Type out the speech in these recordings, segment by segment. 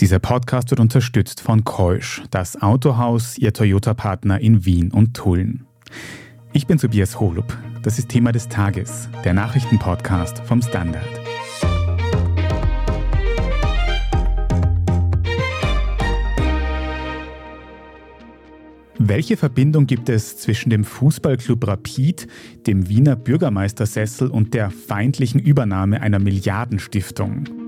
Dieser Podcast wird unterstützt von Keusch, das Autohaus, ihr Toyota-Partner in Wien und Tulln. Ich bin Tobias Holub. Das ist Thema des Tages, der Nachrichtenpodcast vom Standard. Welche Verbindung gibt es zwischen dem Fußballclub Rapid, dem Wiener Bürgermeistersessel und der feindlichen Übernahme einer Milliardenstiftung?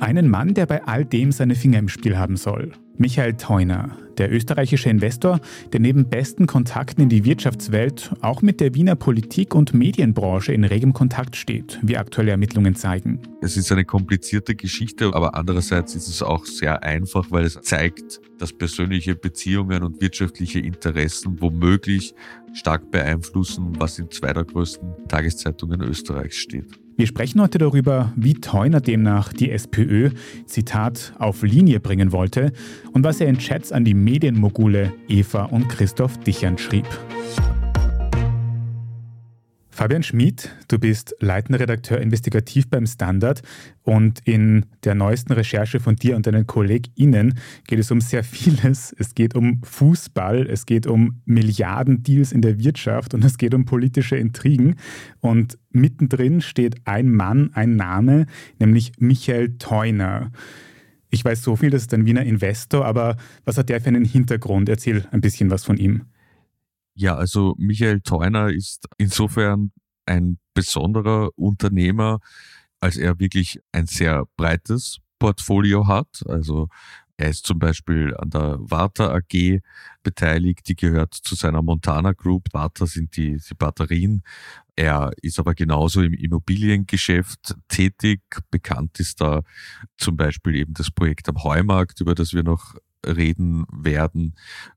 Einen Mann, der bei all dem seine Finger im Spiel haben soll. Michael Theuner, der österreichische Investor, der neben besten Kontakten in die Wirtschaftswelt auch mit der Wiener Politik- und Medienbranche in regem Kontakt steht, wie aktuelle Ermittlungen zeigen. Es ist eine komplizierte Geschichte, aber andererseits ist es auch sehr einfach, weil es zeigt, dass persönliche Beziehungen und wirtschaftliche Interessen womöglich stark beeinflussen, was in zwei der größten Tageszeitungen Österreichs steht. Wir sprechen heute darüber, wie Theuner demnach die SPÖ, Zitat, auf Linie bringen wollte und was er in Chats an die Medienmogule Eva und Christoph Dichern schrieb. Fabian Schmid, du bist leitender Redakteur investigativ beim Standard und in der neuesten Recherche von dir und deinen KollegInnen geht es um sehr vieles. Es geht um Fußball, es geht um Milliardendeals in der Wirtschaft und es geht um politische Intrigen. Und mittendrin steht ein Mann, ein Name, nämlich Michael Theuner. Ich weiß so viel, das ist ein Wiener Investor, aber was hat der für einen Hintergrund? Erzähl ein bisschen was von ihm. Ja, also Michael Theuner ist insofern ein besonderer Unternehmer, als er wirklich ein sehr breites Portfolio hat. Also er ist zum Beispiel an der Warta AG beteiligt, die gehört zu seiner Montana Group. Warta sind die, die Batterien. Er ist aber genauso im Immobiliengeschäft tätig. Bekannt ist da zum Beispiel eben das Projekt am Heumarkt, über das wir noch reden werden.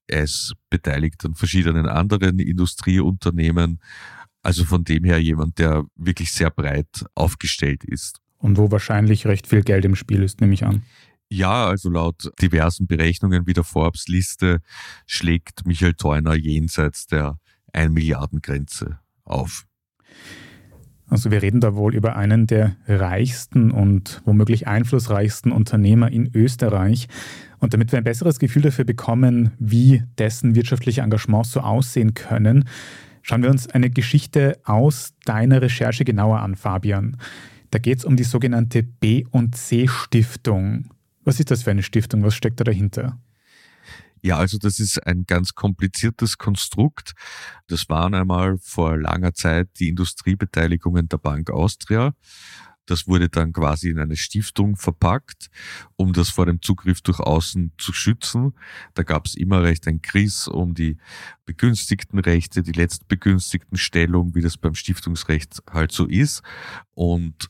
Er ist beteiligt an verschiedenen anderen Industrieunternehmen. Also von dem her jemand, der wirklich sehr breit aufgestellt ist. Und wo wahrscheinlich recht viel Geld im Spiel ist, nehme ich an. Ja, also laut diversen Berechnungen wie der Forbes-Liste schlägt Michael Theuner jenseits der 1 Milliarden Grenze auf. Also wir reden da wohl über einen der reichsten und womöglich einflussreichsten Unternehmer in Österreich. Und damit wir ein besseres Gefühl dafür bekommen, wie dessen wirtschaftliche Engagements so aussehen können, schauen wir uns eine Geschichte aus deiner Recherche genauer an, Fabian. Da geht es um die sogenannte B und C Stiftung. Was ist das für eine Stiftung? Was steckt da dahinter? Ja, also das ist ein ganz kompliziertes Konstrukt. Das waren einmal vor langer Zeit die Industriebeteiligungen der Bank Austria. Das wurde dann quasi in eine Stiftung verpackt, um das vor dem Zugriff durch Außen zu schützen. Da gab es immer recht ein Kriss um die begünstigten Rechte, die letztbegünstigten Stellung, wie das beim Stiftungsrecht halt so ist. Und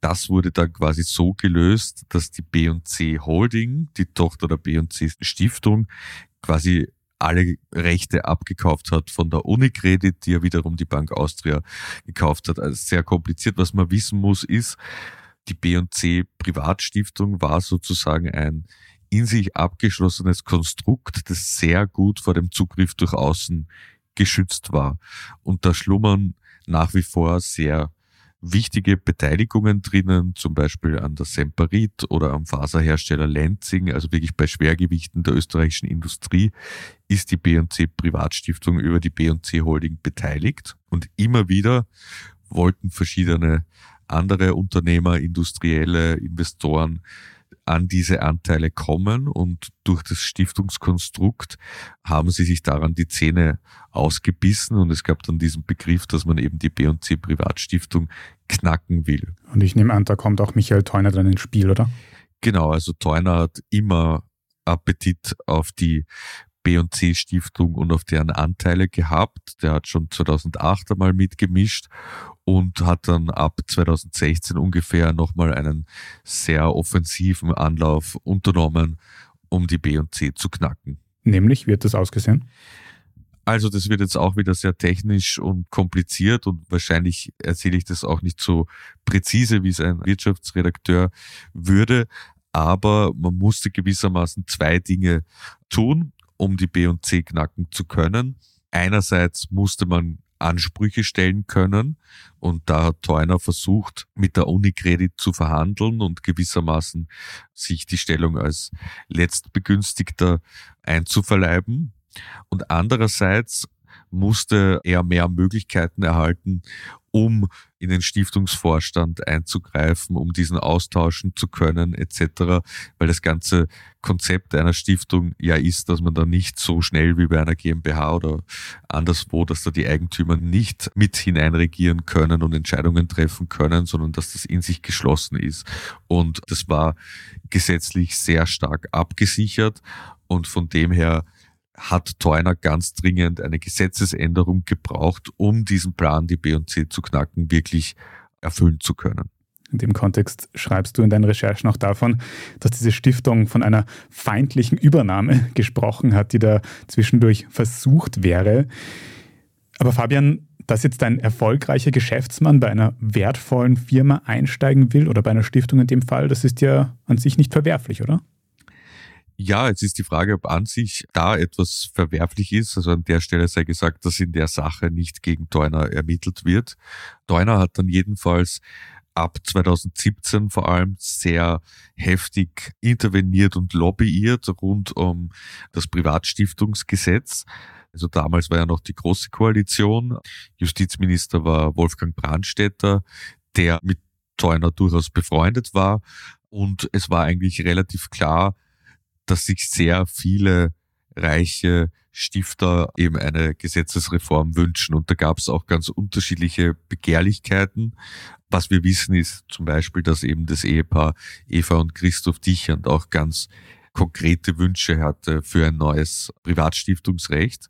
das wurde dann quasi so gelöst, dass die B&C Holding, die Tochter der B&C Stiftung, quasi alle Rechte abgekauft hat von der Unicredit, die ja wiederum die Bank Austria gekauft hat. Also sehr kompliziert. Was man wissen muss, ist, die B&C Privatstiftung war sozusagen ein in sich abgeschlossenes Konstrukt, das sehr gut vor dem Zugriff durch Außen geschützt war. Und da schlummern nach wie vor sehr wichtige Beteiligungen drinnen, zum Beispiel an der Semperit oder am Faserhersteller Lenzing, also wirklich bei Schwergewichten der österreichischen Industrie, ist die B&C Privatstiftung über die B&C Holding beteiligt. Und immer wieder wollten verschiedene andere Unternehmer, industrielle Investoren an diese Anteile kommen und durch das Stiftungskonstrukt haben sie sich daran die Zähne ausgebissen und es gab dann diesen Begriff, dass man eben die B&C Privatstiftung knacken will. Und ich nehme an, da kommt auch Michael Theuner dann ins Spiel, oder? Genau, also Theuner hat immer Appetit auf die B&C Stiftung und auf deren Anteile gehabt. Der hat schon 2008 einmal mitgemischt und hat dann ab 2016 ungefähr nochmal einen sehr offensiven Anlauf unternommen, um die B&C zu knacken. Nämlich, wird das ausgesehen? Also das wird jetzt auch wieder sehr technisch und kompliziert und wahrscheinlich erzähle ich das auch nicht so präzise, wie es ein Wirtschaftsredakteur würde. Aber man musste gewissermaßen zwei Dinge tun um die B und C knacken zu können. Einerseits musste man Ansprüche stellen können. Und da hat Teuner versucht, mit der Unicredit zu verhandeln und gewissermaßen sich die Stellung als Letztbegünstigter einzuverleiben. Und andererseits musste er mehr Möglichkeiten erhalten, um in den Stiftungsvorstand einzugreifen, um diesen austauschen zu können etc., weil das ganze Konzept einer Stiftung ja ist, dass man da nicht so schnell wie bei einer GmbH oder anderswo, dass da die Eigentümer nicht mit hineinregieren können und Entscheidungen treffen können, sondern dass das in sich geschlossen ist. Und das war gesetzlich sehr stark abgesichert und von dem her hat Teuner ganz dringend eine Gesetzesänderung gebraucht, um diesen Plan, die B und C zu knacken, wirklich erfüllen zu können. In dem Kontext schreibst du in deinen Recherchen auch davon, dass diese Stiftung von einer feindlichen Übernahme gesprochen hat, die da zwischendurch versucht wäre. Aber Fabian, dass jetzt ein erfolgreicher Geschäftsmann bei einer wertvollen Firma einsteigen will oder bei einer Stiftung in dem Fall, das ist ja an sich nicht verwerflich, oder? Ja, jetzt ist die Frage, ob an sich da etwas verwerflich ist. Also an der Stelle sei gesagt, dass in der Sache nicht gegen Teuner ermittelt wird. Teuner hat dann jedenfalls ab 2017 vor allem sehr heftig interveniert und lobbyiert rund um das Privatstiftungsgesetz. Also damals war ja noch die Große Koalition. Justizminister war Wolfgang Brandstätter, der mit Teuner durchaus befreundet war. Und es war eigentlich relativ klar, dass sich sehr viele reiche Stifter eben eine Gesetzesreform wünschen. Und da gab es auch ganz unterschiedliche Begehrlichkeiten. Was wir wissen ist zum Beispiel, dass eben das Ehepaar Eva und Christoph Dichand auch ganz konkrete Wünsche hatte für ein neues Privatstiftungsrecht.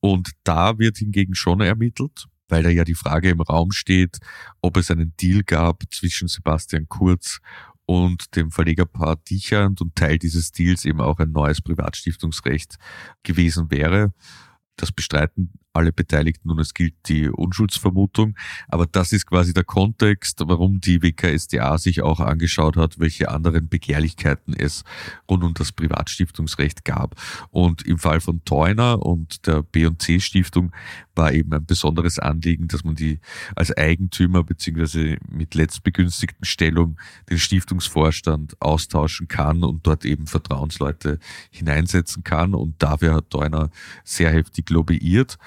Und da wird hingegen schon ermittelt, weil da ja die Frage im Raum steht, ob es einen Deal gab zwischen Sebastian Kurz und dem Verlegerpaar Dichand und Teil dieses Deals eben auch ein neues Privatstiftungsrecht gewesen wäre. Das bestreiten alle Beteiligten und es gilt die Unschuldsvermutung. Aber das ist quasi der Kontext, warum die WKSDA sich auch angeschaut hat, welche anderen Begehrlichkeiten es rund um das Privatstiftungsrecht gab. Und im Fall von Teuner und der B&C Stiftung war eben ein besonderes Anliegen, dass man die als Eigentümer beziehungsweise mit letztbegünstigten Stellung den Stiftungsvorstand austauschen kann und dort eben Vertrauensleute hineinsetzen kann. Und dafür hat Teuner sehr heftig lobbyiert.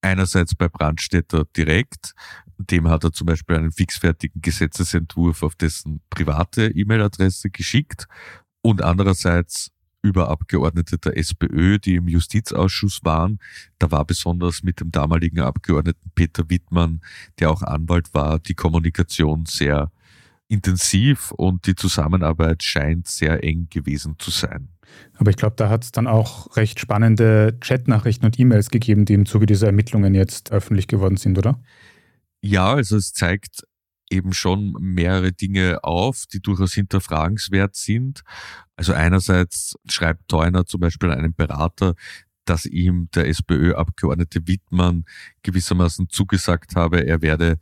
Einerseits bei Brandstätter direkt, dem hat er zum Beispiel einen fixfertigen Gesetzesentwurf auf dessen private E-Mail-Adresse geschickt und andererseits über Abgeordnete der SPÖ, die im Justizausschuss waren. Da war besonders mit dem damaligen Abgeordneten Peter Wittmann, der auch Anwalt war, die Kommunikation sehr intensiv und die Zusammenarbeit scheint sehr eng gewesen zu sein. Aber ich glaube, da hat es dann auch recht spannende Chatnachrichten und E-Mails gegeben, die im Zuge dieser Ermittlungen jetzt öffentlich geworden sind, oder? Ja, also es zeigt eben schon mehrere Dinge auf, die durchaus hinterfragenswert sind. Also einerseits schreibt Teuner zum Beispiel einen Berater, dass ihm der SPÖ-Abgeordnete Wittmann gewissermaßen zugesagt habe, er werde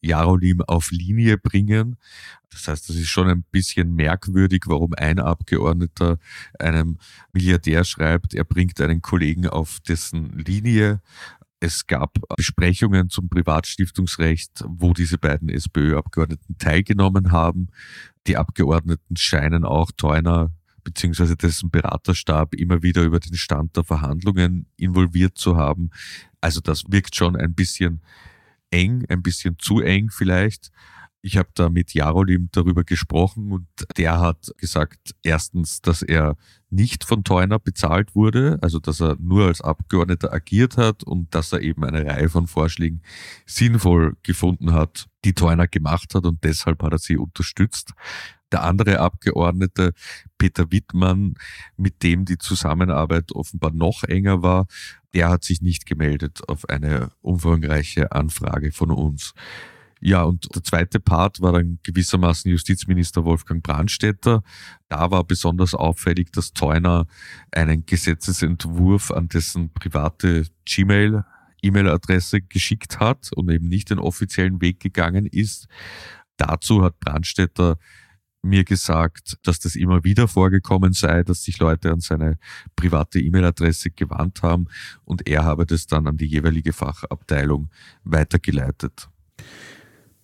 Jarolim auf Linie bringen. Das heißt, das ist schon ein bisschen merkwürdig, warum ein Abgeordneter einem Milliardär schreibt, er bringt einen Kollegen auf dessen Linie. Es gab Besprechungen zum Privatstiftungsrecht, wo diese beiden SPÖ-Abgeordneten teilgenommen haben. Die Abgeordneten scheinen auch Teuner beziehungsweise dessen Beraterstab immer wieder über den Stand der Verhandlungen involviert zu haben. Also das wirkt schon ein bisschen eng, ein bisschen zu eng vielleicht. Ich habe da mit Jarolim darüber gesprochen und der hat gesagt, erstens, dass er nicht von Teuner bezahlt wurde, also dass er nur als Abgeordneter agiert hat und dass er eben eine Reihe von Vorschlägen sinnvoll gefunden hat, die Teuner gemacht hat und deshalb hat er sie unterstützt. Der andere Abgeordnete, Peter Wittmann, mit dem die Zusammenarbeit offenbar noch enger war, der hat sich nicht gemeldet auf eine umfangreiche Anfrage von uns. Ja, und der zweite Part war dann gewissermaßen Justizminister Wolfgang Brandstätter. Da war besonders auffällig, dass Teuner einen Gesetzesentwurf an dessen private Gmail E-Mail-Adresse geschickt hat und eben nicht den offiziellen Weg gegangen ist. Dazu hat Brandstätter mir gesagt, dass das immer wieder vorgekommen sei, dass sich Leute an seine private E-Mail-Adresse gewandt haben und er habe das dann an die jeweilige Fachabteilung weitergeleitet.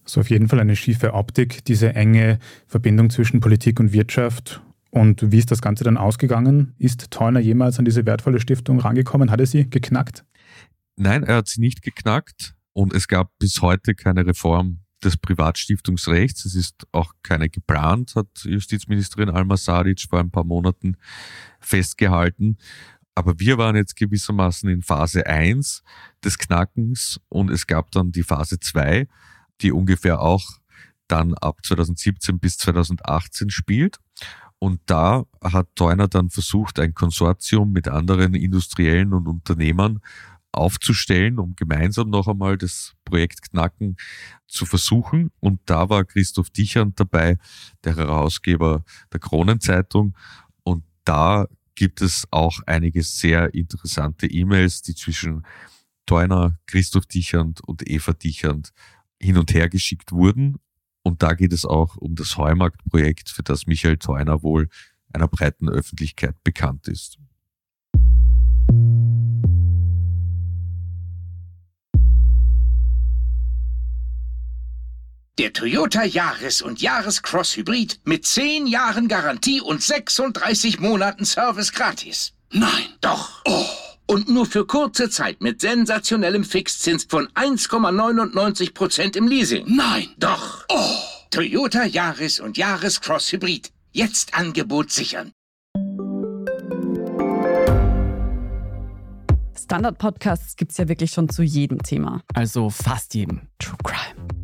So auf jeden Fall eine schiefe Optik, diese enge Verbindung zwischen Politik und Wirtschaft. Und wie ist das Ganze dann ausgegangen? Ist Teuner jemals an diese wertvolle Stiftung rangekommen? Hat er sie geknackt? Nein, er hat sie nicht geknackt und es gab bis heute keine Reform des Privatstiftungsrechts. Es ist auch keine geplant, hat Justizministerin Alma Sadic vor ein paar Monaten festgehalten. Aber wir waren jetzt gewissermaßen in Phase 1 des Knackens und es gab dann die Phase 2, die ungefähr auch dann ab 2017 bis 2018 spielt. Und da hat Teuner dann versucht, ein Konsortium mit anderen Industriellen und Unternehmern aufzustellen, um gemeinsam noch einmal das Projekt Knacken zu versuchen. Und da war Christoph Dichand dabei, der Herausgeber der Kronenzeitung. Und da gibt es auch einige sehr interessante E-Mails, die zwischen Teuner, Christoph Dichand und Eva Dichand hin und her geschickt wurden. Und da geht es auch um das Heumarktprojekt, für das Michael Theuner wohl einer breiten Öffentlichkeit bekannt ist. Der Toyota Yaris und Yaris Cross Hybrid mit 10 Jahren Garantie und 36 Monaten Service gratis. Nein. Doch. Oh. Und nur für kurze Zeit mit sensationellem Fixzins von 1,99% im Leasing. Nein. Doch. Oh. Toyota Yaris und Yaris Cross Hybrid. Jetzt Angebot sichern. Standard-Podcasts gibt es ja wirklich schon zu jedem Thema. Also fast jedem. True Crime.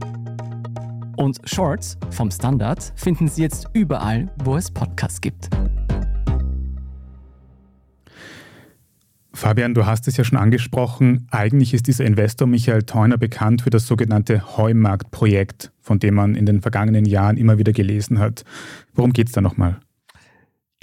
Und Shorts vom Standard finden Sie jetzt überall, wo es Podcasts gibt. Fabian, du hast es ja schon angesprochen. Eigentlich ist dieser Investor Michael Theuner bekannt für das sogenannte Heumarkt-Projekt, von dem man in den vergangenen Jahren immer wieder gelesen hat. Worum geht es da nochmal?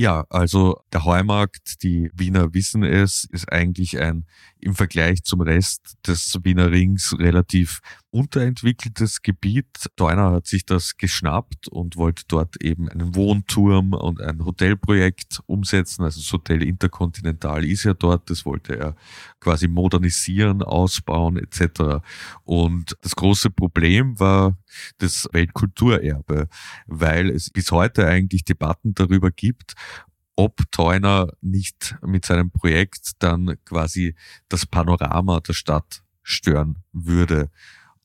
Ja, also der Heumarkt, die Wiener wissen es, ist eigentlich ein im Vergleich zum Rest des Wiener Rings relativ unterentwickeltes Gebiet. Deuner hat sich das geschnappt und wollte dort eben einen Wohnturm und ein Hotelprojekt umsetzen. Also das Hotel Intercontinental ist ja dort, das wollte er quasi modernisieren, ausbauen etc. Und das große Problem war das Weltkulturerbe, weil es bis heute eigentlich Debatten darüber gibt, ob Theuner nicht mit seinem Projekt dann quasi das Panorama der Stadt stören würde.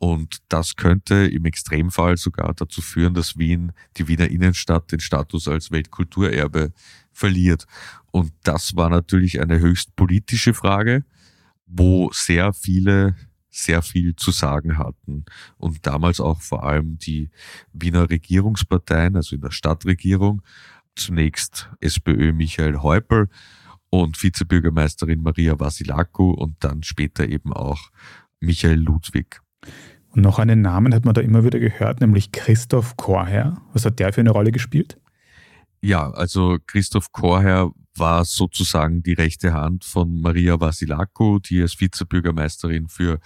Und das könnte im Extremfall sogar dazu führen, dass Wien, die Wiener Innenstadt, den Status als Weltkulturerbe verliert. Und das war natürlich eine höchst politische Frage, wo sehr viele sehr viel zu sagen hatten. Und damals auch vor allem die Wiener Regierungsparteien, also in der Stadtregierung, zunächst SPÖ Michael Häupl und Vizebürgermeisterin Maria Vasilaku und dann später eben auch Michael Ludwig. Und noch einen Namen hat man da immer wieder gehört, nämlich Christoph Chorherr. Was hat der für eine Rolle gespielt? Ja, also Christoph Chorherr war sozusagen die rechte Hand von Maria Vasilako, die als Vizebürgermeisterin für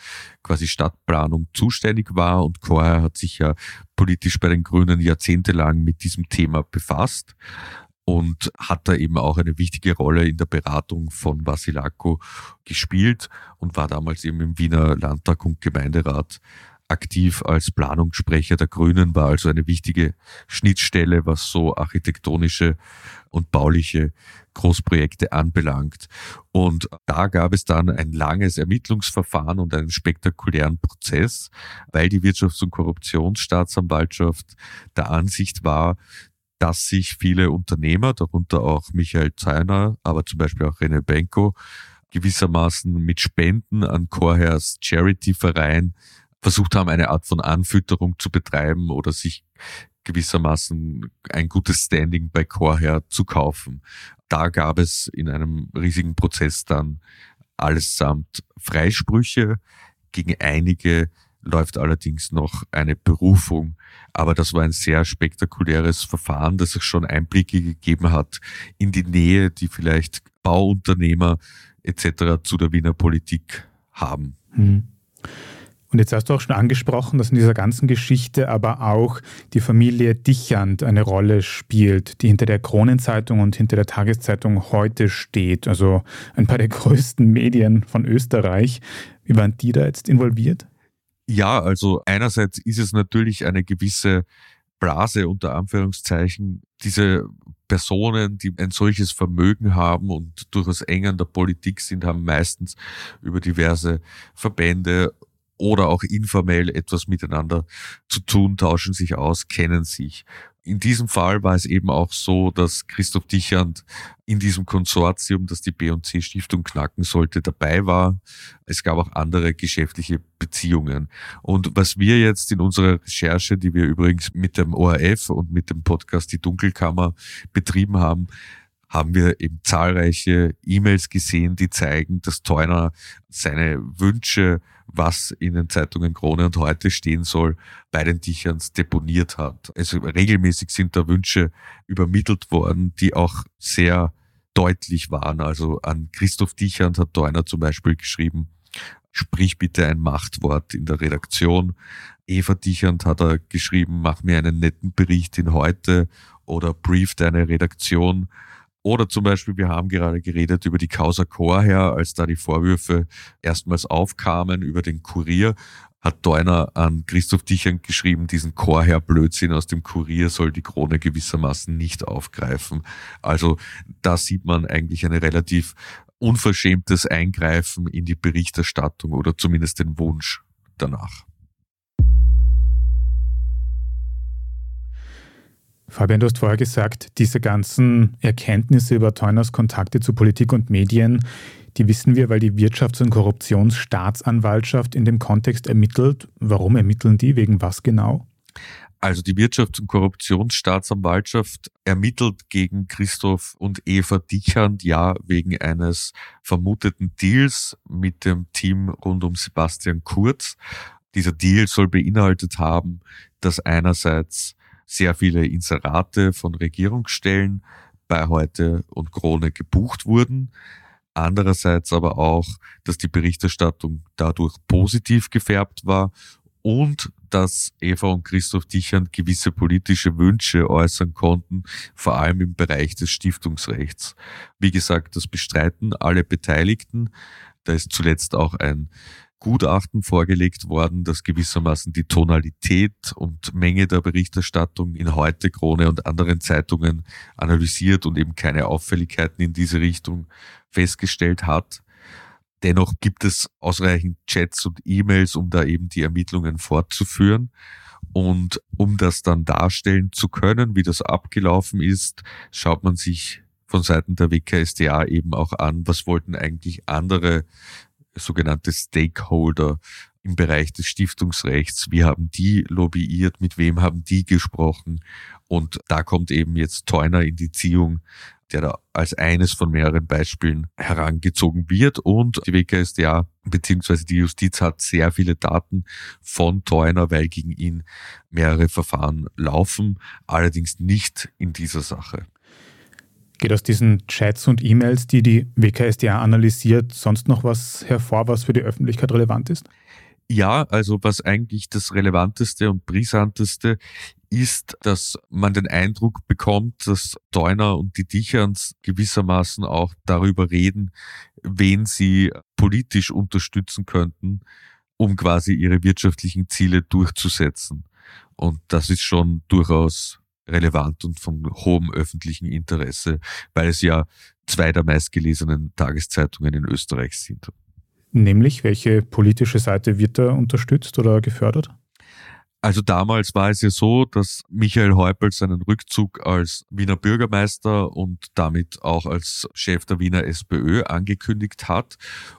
quasi Stadtplanung zuständig war. Und Chorherr hat sich ja politisch bei den Grünen jahrzehntelang mit diesem Thema befasst und hat da eben auch eine wichtige Rolle in der Beratung von Vasilako gespielt und war damals eben im Wiener Landtag und Gemeinderat aktiv als Planungssprecher der Grünen, war also eine wichtige Schnittstelle, was so architektonische und bauliche Großprojekte anbelangt. Und da gab es dann ein langes Ermittlungsverfahren und einen spektakulären Prozess, weil die Wirtschafts- und Korruptionsstaatsanwaltschaft der Ansicht war, dass sich viele Unternehmer, darunter auch Michael Zeiner, aber zum Beispiel auch René Benko, gewissermaßen mit Spenden an Chorherrs Charity-Verein versucht haben, eine Art von Anfütterung zu betreiben oder sich gewissermaßen ein gutes Standing bei Chorherr zu kaufen. Da gab es in einem riesigen Prozess dann allesamt Freisprüche. Gegen einige läuft allerdings noch eine Berufung. Aber das war ein sehr spektakuläres Verfahren, das es schon Einblicke gegeben hat in die Nähe, die vielleicht Bauunternehmer etc. zu der Wiener Politik haben. Hm. Und jetzt hast du auch schon angesprochen, dass in dieser ganzen Geschichte aber auch die Familie Dichand eine Rolle spielt, die hinter der Kronenzeitung und hinter der Tageszeitung heute steht. Also ein paar der größten Medien von Österreich. Wie waren die da jetzt involviert? Ja, also einerseits ist es natürlich eine gewisse Blase unter Anführungszeichen, diese Personen, die ein solches Vermögen haben und durchaus eng an der Politik sind, haben meistens über diverse Verbände oder auch informell etwas miteinander zu tun, tauschen sich aus, kennen sich. In diesem Fall war es eben auch so, dass Christoph Dichand in diesem Konsortium, das die B&C Stiftung knacken sollte, dabei war. Es gab auch andere geschäftliche Beziehungen. Und was wir jetzt in unserer Recherche, die wir übrigens mit dem ORF und mit dem Podcast Die Dunkelkammer betrieben haben, haben wir eben zahlreiche E-Mails gesehen, die zeigen, dass Teuner seine Wünsche, was in den Zeitungen Krone und heute stehen soll, bei den Dicherns deponiert hat. Also regelmäßig sind da Wünsche übermittelt worden, die auch sehr deutlich waren. Also an Christoph Dichand hat Teuner zum Beispiel geschrieben, sprich bitte ein Machtwort in der Redaktion. Eva Dichand hat er geschrieben, mach mir einen netten Bericht in heute oder brief deine Redaktion. Oder zum Beispiel, wir haben gerade geredet über die Causa Chorherr, als da die Vorwürfe erstmals aufkamen über den Kurier, hat Deuner an Christoph Dichern geschrieben, diesen Chorherr-Blödsinn aus dem Kurier soll die Krone gewissermaßen nicht aufgreifen. Also da sieht man eigentlich ein relativ unverschämtes Eingreifen in die Berichterstattung oder zumindest den Wunsch danach. Fabian, du hast vorher gesagt, diese ganzen Erkenntnisse über Teuners Kontakte zu Politik und Medien, die wissen wir, weil die Wirtschafts- und Korruptionsstaatsanwaltschaft in dem Kontext ermittelt. Warum ermitteln die? Wegen was genau? Also die Wirtschafts- und Korruptionsstaatsanwaltschaft ermittelt gegen Christoph und Eva Dichand ja wegen eines vermuteten Deals mit dem Team rund um Sebastian Kurz. Dieser Deal soll beinhaltet haben, dass einerseits sehr viele Inserate von Regierungsstellen bei Heute und Krone gebucht wurden. Andererseits aber auch, dass die Berichterstattung dadurch positiv gefärbt war und dass Eva und Christoph Dichern gewisse politische Wünsche äußern konnten, vor allem im Bereich des Stiftungsrechts. Wie gesagt, das bestreiten alle Beteiligten. Da ist zuletzt auch ein Gutachten vorgelegt worden, das gewissermaßen die Tonalität und Menge der Berichterstattung in Heute, Krone und anderen Zeitungen analysiert und eben keine Auffälligkeiten in diese Richtung festgestellt hat. Dennoch gibt es ausreichend Chats und E-Mails, um da eben die Ermittlungen fortzuführen. Und um das dann darstellen zu können, wie das abgelaufen ist, schaut man sich von Seiten der WKSDA eben auch an, was wollten eigentlich andere sogenannte Stakeholder im Bereich des Stiftungsrechts. Wie haben die lobbyiert? Mit wem haben die gesprochen? Und da kommt eben jetzt Teuner in die Ziehung, der da als eines von mehreren Beispielen herangezogen wird. Und die WKSDA bzw. die Justiz hat sehr viele Daten von Teuner, weil gegen ihn mehrere Verfahren laufen, allerdings nicht in dieser Sache. Geht aus diesen Chats und E-Mails, die die WKSDA analysiert, sonst noch was hervor, was für die Öffentlichkeit relevant ist? Ja, also was eigentlich das Relevanteste und Brisanteste ist, dass man den Eindruck bekommt, dass Deuner und die Dicherns gewissermaßen auch darüber reden, wen sie politisch unterstützen könnten, um quasi ihre wirtschaftlichen Ziele durchzusetzen. Und das ist schon durchaus relevant und von hohem öffentlichen Interesse, weil es ja zwei der meistgelesenen Tageszeitungen in Österreich sind. Nämlich, welche politische Seite wird da unterstützt oder gefördert? Also damals war es ja so, dass Michael Häupl seinen Rückzug als Wiener Bürgermeister und damit auch als Chef der Wiener SPÖ angekündigt hat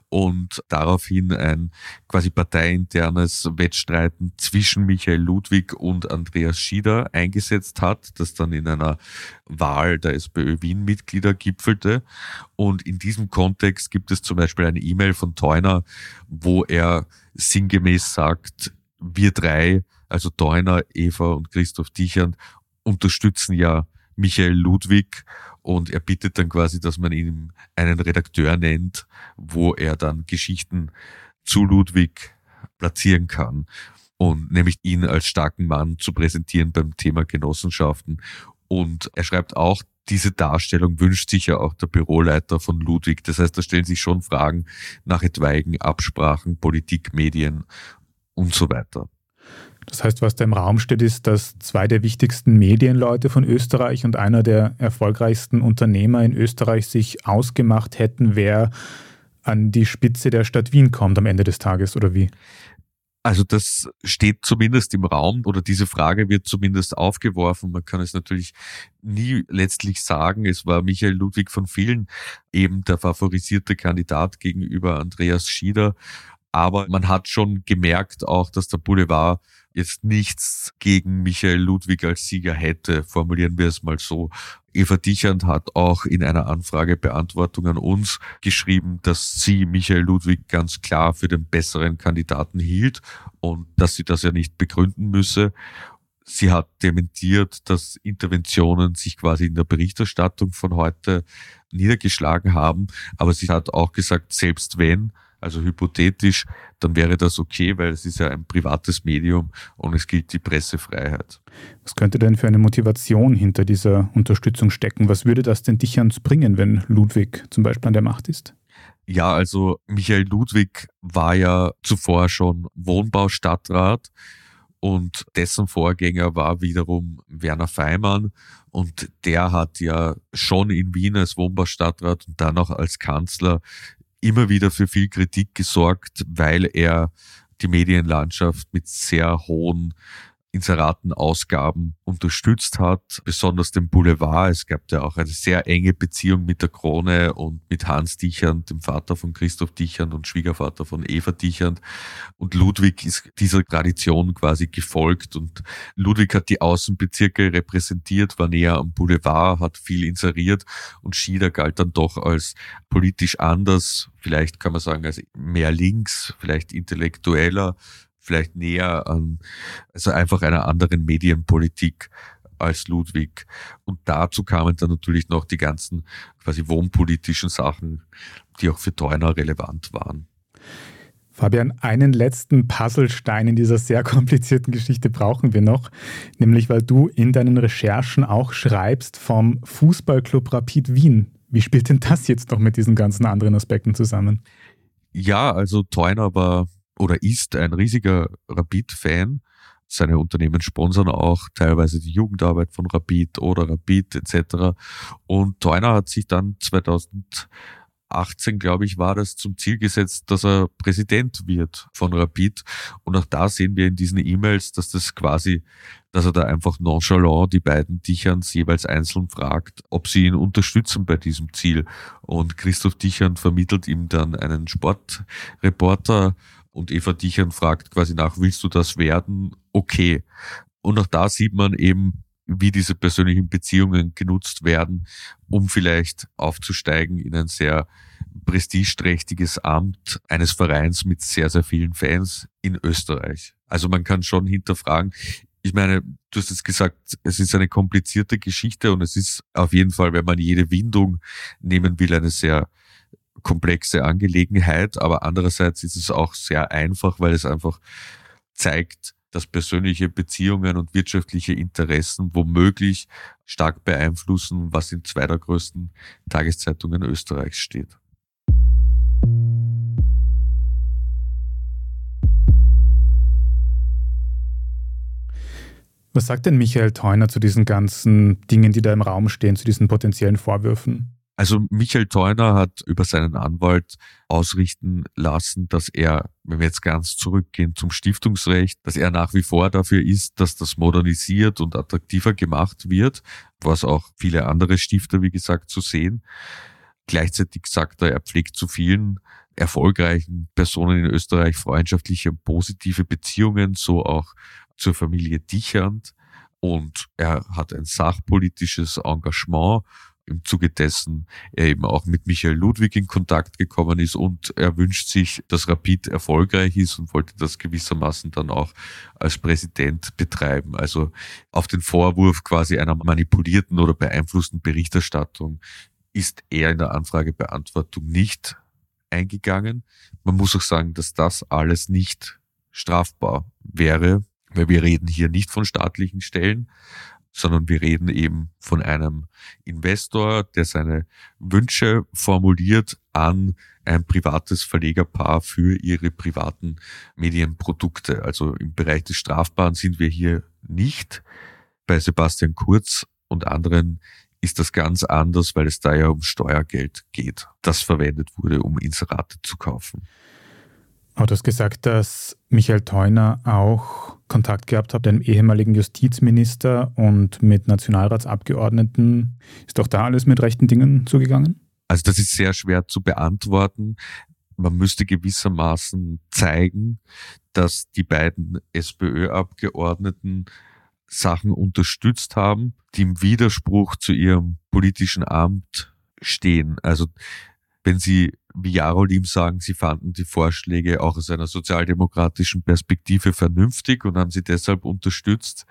und daraufhin ein quasi parteiinternes Wettstreiten zwischen Michael Ludwig und Andreas Schieder eingesetzt hat, das dann in einer Wahl der SPÖ Wien Mitglieder gipfelte. Und in diesem Kontext gibt es zum Beispiel eine E-Mail von Theuner, wo er sinngemäß sagt, wir drei also Deuner, Eva und Christoph Dichern, unterstützen ja Michael Ludwig und er bittet dann quasi, dass man ihm einen Redakteur nennt, wo er dann Geschichten zu Ludwig platzieren kann und nämlich ihn als starken Mann zu präsentieren beim Thema Genossenschaften. Und er schreibt auch, diese Darstellung wünscht sich ja auch der Büroleiter von Ludwig. Das heißt, da stellen sich schon Fragen nach etwaigen Absprachen, Politik, Medien und so weiter. Das heißt, was da im Raum steht, ist, dass zwei der wichtigsten Medienleute von Österreich und einer der erfolgreichsten Unternehmer in Österreich sich ausgemacht hätten, wer an die Spitze der Stadt Wien kommt am Ende des Tages, oder wie? Also das steht zumindest im Raum oder diese Frage wird zumindest aufgeworfen. Man kann es natürlich nie letztlich sagen. Es war Michael Ludwig von vielen eben der favorisierte Kandidat gegenüber Andreas Schieder. Aber man hat schon gemerkt auch, dass der Boulevard jetzt nichts gegen Michael Ludwig als Sieger hätte, formulieren wir es mal so. Eva Dichand hat auch in einer Anfragebeantwortung an uns geschrieben, dass sie Michael Ludwig ganz klar für den besseren Kandidaten hielt und dass sie das ja nicht begründen müsse. Sie hat dementiert, dass Interventionen sich quasi in der Berichterstattung von heute niedergeschlagen haben, aber sie hat auch gesagt, selbst wenn, also hypothetisch, dann wäre das okay, weil es ist ja ein privates Medium und es gilt die Pressefreiheit. Was könnte denn für eine Motivation hinter dieser Unterstützung stecken? Was würde das denn dich ans bringen, wenn Ludwig zum Beispiel an der Macht ist? Ja, also Michael Ludwig war ja zuvor schon Wohnbaustadtrat und dessen Vorgänger war wiederum Werner Feimann und der hat ja schon in Wien als Wohnbaustadtrat und dann auch als Kanzler immer wieder für viel Kritik gesorgt, weil er die Medienlandschaft mit sehr hohen Inseratenausgaben unterstützt hat, besonders den Boulevard. Es gab ja auch eine sehr enge Beziehung mit der Krone und mit Hans Dichand, dem Vater von Christoph Dichand und Schwiegervater von Eva Dichand. Und Ludwig ist dieser Tradition quasi gefolgt und Ludwig hat die Außenbezirke repräsentiert, war näher am Boulevard, hat viel inseriert und Schieder galt dann doch als politisch anders, vielleicht kann man sagen als mehr links, vielleicht intellektueller, vielleicht näher an, also einfach einer anderen Medienpolitik als Ludwig. Und dazu kamen dann natürlich noch die ganzen quasi wohnpolitischen Sachen, die auch für Theuner relevant waren. Fabian, einen letzten Puzzlestein in dieser sehr komplizierten Geschichte brauchen wir noch, nämlich weil du in deinen Recherchen auch schreibst vom Fußballclub Rapid Wien. Wie spielt denn das jetzt noch mit diesen ganzen anderen Aspekten zusammen? Ja, also Theuner war oder ist ein riesiger Rapid-Fan. Seine Unternehmen sponsern auch teilweise die Jugendarbeit von Rapid oder Rapid etc. Und Theuner hat sich dann 2018, glaube ich, war das zum Ziel gesetzt, dass er Präsident wird von Rapid. Und auch da sehen wir in diesen E-Mails, dass das quasi, dass er da einfach nonchalant die beiden Dicherns jeweils einzeln fragt, ob sie ihn unterstützen bei diesem Ziel. Und Christoph Dichern vermittelt ihm dann einen Sportreporter und Eva Dichern fragt quasi nach, willst du das werden? Okay. Und auch da sieht man eben, wie diese persönlichen Beziehungen genutzt werden, um vielleicht aufzusteigen in ein sehr prestigeträchtiges Amt eines Vereins mit sehr, sehr vielen Fans in Österreich. Also man kann schon hinterfragen, ich meine, du hast jetzt gesagt, es ist eine komplizierte Geschichte und es ist auf jeden Fall, wenn man jede Windung nehmen will, eine sehr komplexe Angelegenheit, aber andererseits ist es auch sehr einfach, weil es einfach zeigt, dass persönliche Beziehungen und wirtschaftliche Interessen womöglich stark beeinflussen, was in zwei der größten Tageszeitungen Österreichs steht. Was sagt denn Michael Theuner zu diesen ganzen Dingen, die da im Raum stehen, zu diesen potenziellen Vorwürfen? Also Michael Theuner hat über seinen Anwalt ausrichten lassen, dass er, wenn wir jetzt ganz zurückgehen zum Stiftungsrecht, dass er nach wie vor dafür ist, dass das modernisiert und attraktiver gemacht wird, was auch viele andere Stifter, wie gesagt, zu sehen. Gleichzeitig sagt er, er pflegt zu vielen erfolgreichen Personen in Österreich freundschaftliche und positive Beziehungen, so auch zur Familie Dichand. Und er hat ein sachpolitisches Engagement im Zuge dessen er eben auch mit Michael Ludwig in Kontakt gekommen ist und er wünscht sich, dass Rapid erfolgreich ist und wollte das gewissermaßen dann auch als Präsident betreiben. Also auf den Vorwurf quasi einer manipulierten oder beeinflussten Berichterstattung ist er in der Anfragebeantwortung nicht eingegangen. Man muss auch sagen, dass das alles nicht strafbar wäre, weil wir reden hier nicht von staatlichen Stellen, sondern wir reden eben von einem Investor, der seine Wünsche formuliert an ein privates Verlegerpaar für ihre privaten Medienprodukte. Also im Bereich des Strafbaren sind wir hier nicht. Bei Sebastian Kurz und anderen ist das ganz anders, weil es da ja um Steuergeld geht, das verwendet wurde, um Inserate zu kaufen. Du hast gesagt, dass Michael Theuner auch Kontakt gehabt hat, einem ehemaligen Justizminister und mit Nationalratsabgeordneten. Ist doch da alles mit rechten Dingen zugegangen? Also das ist sehr schwer zu beantworten. Man müsste gewissermaßen zeigen, dass die beiden SPÖ-Abgeordneten Sachen unterstützt haben, die im Widerspruch zu ihrem politischen Amt stehen. Also wenn sie wie Jarolim sagen, sie fanden die Vorschläge auch aus einer sozialdemokratischen Perspektive vernünftig und haben sie deshalb unterstützt,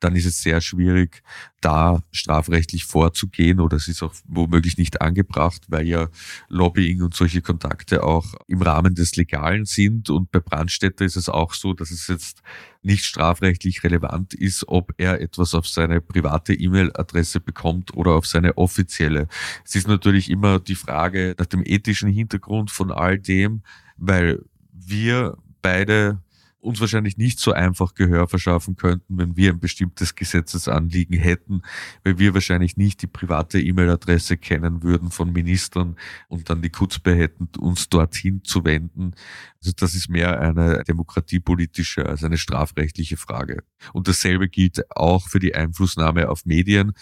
dann ist es sehr schwierig, da strafrechtlich vorzugehen oder es ist auch womöglich nicht angebracht, weil ja Lobbying und solche Kontakte auch im Rahmen des Legalen sind. Und bei Brandstätter ist es auch so, dass es jetzt nicht strafrechtlich relevant ist, ob er etwas auf seine private E-Mail-Adresse bekommt oder auf seine offizielle. Es ist natürlich immer die Frage nach dem ethischen Hintergrund von all dem, weil wir beide uns wahrscheinlich nicht so einfach Gehör verschaffen könnten, wenn wir ein bestimmtes Gesetzesanliegen hätten, weil wir wahrscheinlich nicht die private E-Mail-Adresse kennen würden von Ministern und dann die Kutzbe hätten, uns dorthin zu wenden. Also das ist mehr eine demokratiepolitische als eine strafrechtliche Frage. Und dasselbe gilt auch für die Einflussnahme auf Medien.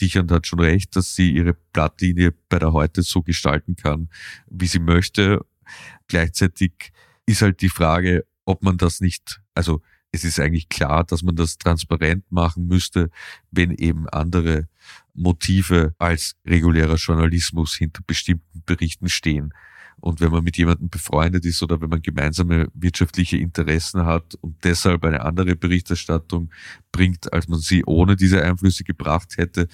Dichand hat schon recht, dass sie ihre Blattlinie bei der Heute so gestalten kann, wie sie möchte. Gleichzeitig ist halt die Frage, ob man das nicht, also es ist eigentlich klar, dass man das transparent machen müsste, wenn eben andere Motive als regulärer Journalismus hinter bestimmten Berichten stehen. Und wenn man mit jemandem befreundet ist oder wenn man gemeinsame wirtschaftliche Interessen hat und deshalb eine andere Berichterstattung bringt, als man sie ohne diese Einflüsse gebracht hätte,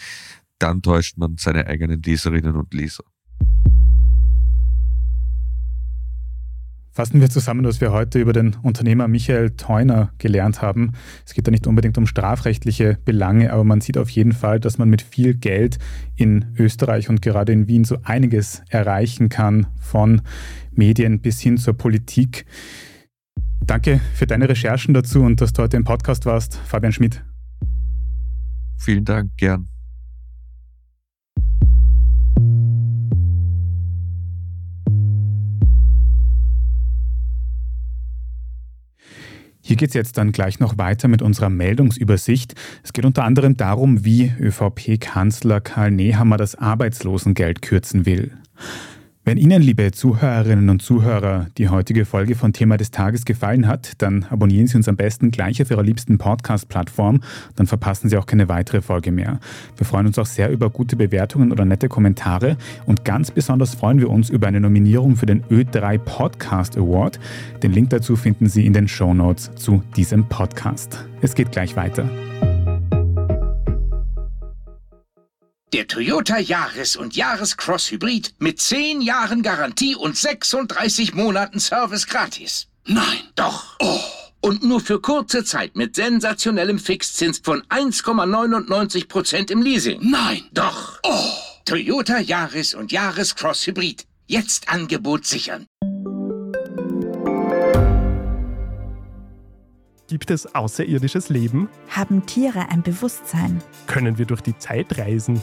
dann täuscht man seine eigenen Leserinnen und Leser. Fassen wir zusammen, was wir heute über den Unternehmer Michael Theuner gelernt haben. Es geht da nicht unbedingt um strafrechtliche Belange, aber man sieht auf jeden Fall, dass man mit viel Geld in Österreich und gerade in Wien so einiges erreichen kann, von Medien bis hin zur Politik. Danke für deine Recherchen dazu und dass du heute im Podcast warst, Fabian Schmidt. Vielen Dank, gern. Hier geht es jetzt dann gleich noch weiter mit unserer Meldungsübersicht. Es geht unter anderem darum, wie ÖVP-Kanzler Karl Nehammer das Arbeitslosengeld kürzen will. Wenn Ihnen, liebe Zuhörerinnen und Zuhörer, die heutige Folge von Thema des Tages gefallen hat, dann abonnieren Sie uns am besten gleich auf Ihrer liebsten Podcast-Plattform, dann verpassen Sie auch keine weitere Folge mehr. Wir freuen uns auch sehr über gute Bewertungen oder nette Kommentare und ganz besonders freuen wir uns über eine Nominierung für den Ö3 Podcast Award. Den Link dazu finden Sie in den Show Notes zu diesem Podcast. Es geht gleich weiter. Der Toyota Yaris und Yaris Cross Hybrid mit 10 Jahren Garantie und 36 Monaten Service gratis. Nein. Doch. Oh. Und nur für kurze Zeit mit sensationellem Fixzins von 1,99% im Leasing. Nein. Doch. Oh. Toyota Yaris und Yaris Cross Hybrid. Jetzt Angebot sichern. Gibt es außerirdisches Leben? Haben Tiere ein Bewusstsein? Können wir durch die Zeit reisen?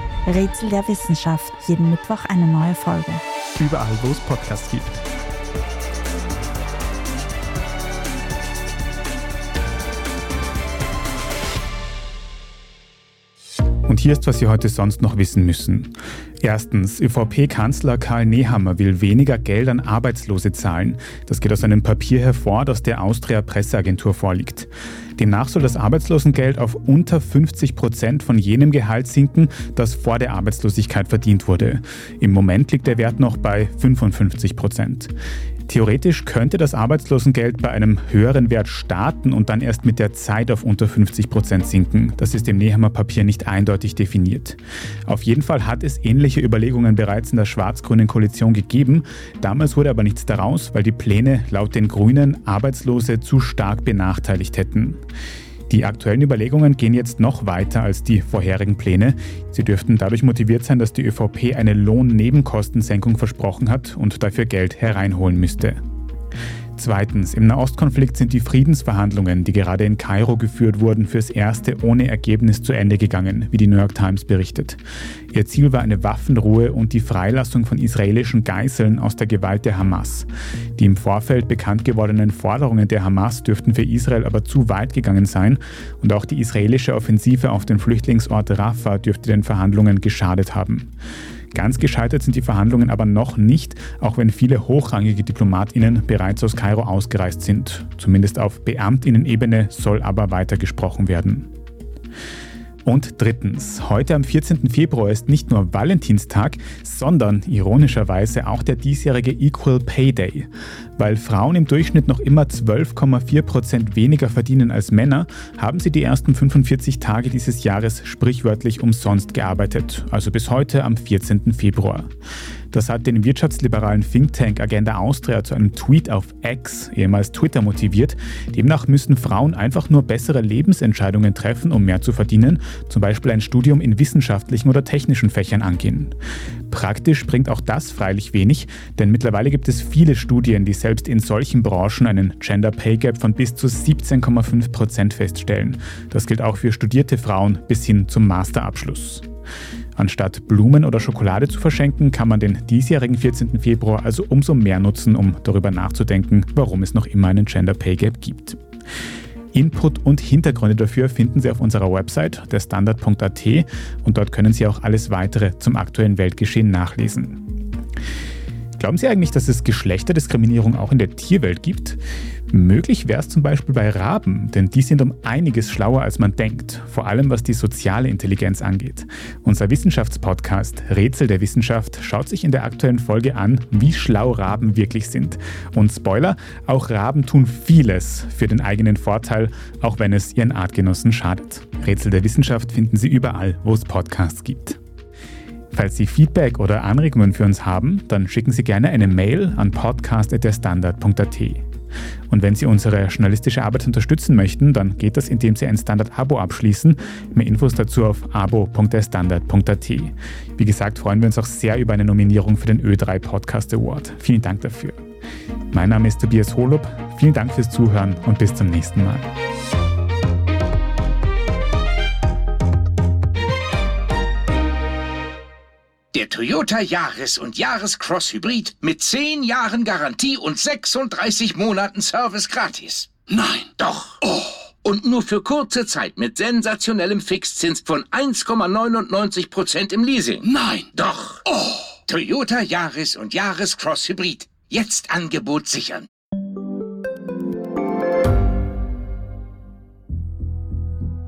Rätsel der Wissenschaft. Jeden Mittwoch eine neue Folge. Überall, wo es Podcasts gibt. Und hier ist, was Sie heute sonst noch wissen müssen. Erstens, ÖVP-Kanzler Karl Nehammer will weniger Geld an Arbeitslose zahlen. Das geht aus einem Papier hervor, das der Austria Presseagentur vorliegt. Demnach soll das Arbeitslosengeld auf unter 50 Prozent von jenem Gehalt sinken, das vor der Arbeitslosigkeit verdient wurde. Im Moment liegt der Wert noch bei 55 Prozent. Theoretisch könnte das Arbeitslosengeld bei einem höheren Wert starten und dann erst mit der Zeit auf unter 50 Prozent sinken. Das ist im Nehammer Papier nicht eindeutig definiert. Auf jeden Fall hat es ähnliche Überlegungen bereits in der schwarz-grünen Koalition gegeben. Damals wurde aber nichts daraus, weil die Pläne laut den Grünen Arbeitslose zu stark benachteiligt hätten. Die aktuellen Überlegungen gehen jetzt noch weiter als die vorherigen Pläne. Sie dürften dadurch motiviert sein, dass die ÖVP eine Lohnnebenkostensenkung versprochen hat und dafür Geld hereinholen müsste. Zweitens, im Nahostkonflikt sind die Friedensverhandlungen, die gerade in Kairo geführt wurden, fürs erste ohne Ergebnis zu Ende gegangen, wie die New York Times berichtet. Ihr Ziel war eine Waffenruhe und die Freilassung von israelischen Geiseln aus der Gewalt der Hamas. Die im Vorfeld bekannt gewordenen Forderungen der Hamas dürften für Israel aber zu weit gegangen sein und auch die israelische Offensive auf den Flüchtlingsort Rafah dürfte den Verhandlungen geschadet haben. Ganz gescheitert sind die Verhandlungen aber noch nicht, auch wenn viele hochrangige Diplomatinnen bereits aus Kairo ausgereist sind. Zumindest auf Beamtinnen-Ebene soll aber weiter gesprochen werden. Und drittens, heute am 14. Februar ist nicht nur Valentinstag, sondern ironischerweise auch der diesjährige Equal Pay Day. Weil Frauen im Durchschnitt noch immer 12,4 Prozent weniger verdienen als Männer, haben sie die ersten 45 Tage dieses Jahres sprichwörtlich umsonst gearbeitet, also bis heute am 14. Februar. Das hat den wirtschaftsliberalen Think Tank Agenda Austria zu einem Tweet auf X, ehemals Twitter, motiviert. Demnach müssen Frauen einfach nur bessere Lebensentscheidungen treffen, um mehr zu verdienen, zum Beispiel ein Studium in wissenschaftlichen oder technischen Fächern angehen. Praktisch bringt auch das freilich wenig, denn mittlerweile gibt es viele Studien, die selbst in solchen Branchen einen Gender Pay Gap von bis zu 17,5 Prozent feststellen. Das gilt auch für studierte Frauen bis hin zum Masterabschluss. Anstatt Blumen oder Schokolade zu verschenken, kann man den diesjährigen 14. Februar also umso mehr nutzen, um darüber nachzudenken, warum es noch immer einen Gender Pay Gap gibt. Input und Hintergründe dafür finden Sie auf unserer Website der Standard.at und dort können Sie auch alles weitere zum aktuellen Weltgeschehen nachlesen. Glauben Sie eigentlich, dass es Geschlechterdiskriminierung auch in der Tierwelt gibt? Möglich wäre es zum Beispiel bei Raben, denn die sind um einiges schlauer, als man denkt, vor allem was die soziale Intelligenz angeht. Unser Wissenschaftspodcast Rätsel der Wissenschaft schaut sich in der aktuellen Folge an, wie schlau Raben wirklich sind. Und Spoiler, auch Raben tun vieles für den eigenen Vorteil, auch wenn es ihren Artgenossen schadet. Rätsel der Wissenschaft finden Sie überall, wo es Podcasts gibt. Falls Sie Feedback oder Anregungen für uns haben, dann schicken Sie gerne eine Mail an podcast.derstandard.at. Und wenn Sie unsere journalistische Arbeit unterstützen möchten, dann geht das, indem Sie ein Standard-Abo abschließen. Mehr Infos dazu auf abo.derstandard.at. Wie gesagt, freuen wir uns auch sehr über eine Nominierung für den Ö3 Podcast Award. Vielen Dank dafür. Mein Name ist Tobias Holub. Vielen Dank fürs Zuhören und bis zum nächsten Mal. Der Toyota Yaris und Yaris Cross Hybrid mit 10 Jahren Garantie und 36 Monaten Service gratis. Nein. Doch. Oh. Und nur für kurze Zeit mit sensationellem Fixzins von 1,99% im Leasing. Nein. Doch. Oh. Toyota Yaris und Yaris Cross Hybrid. Jetzt Angebot sichern.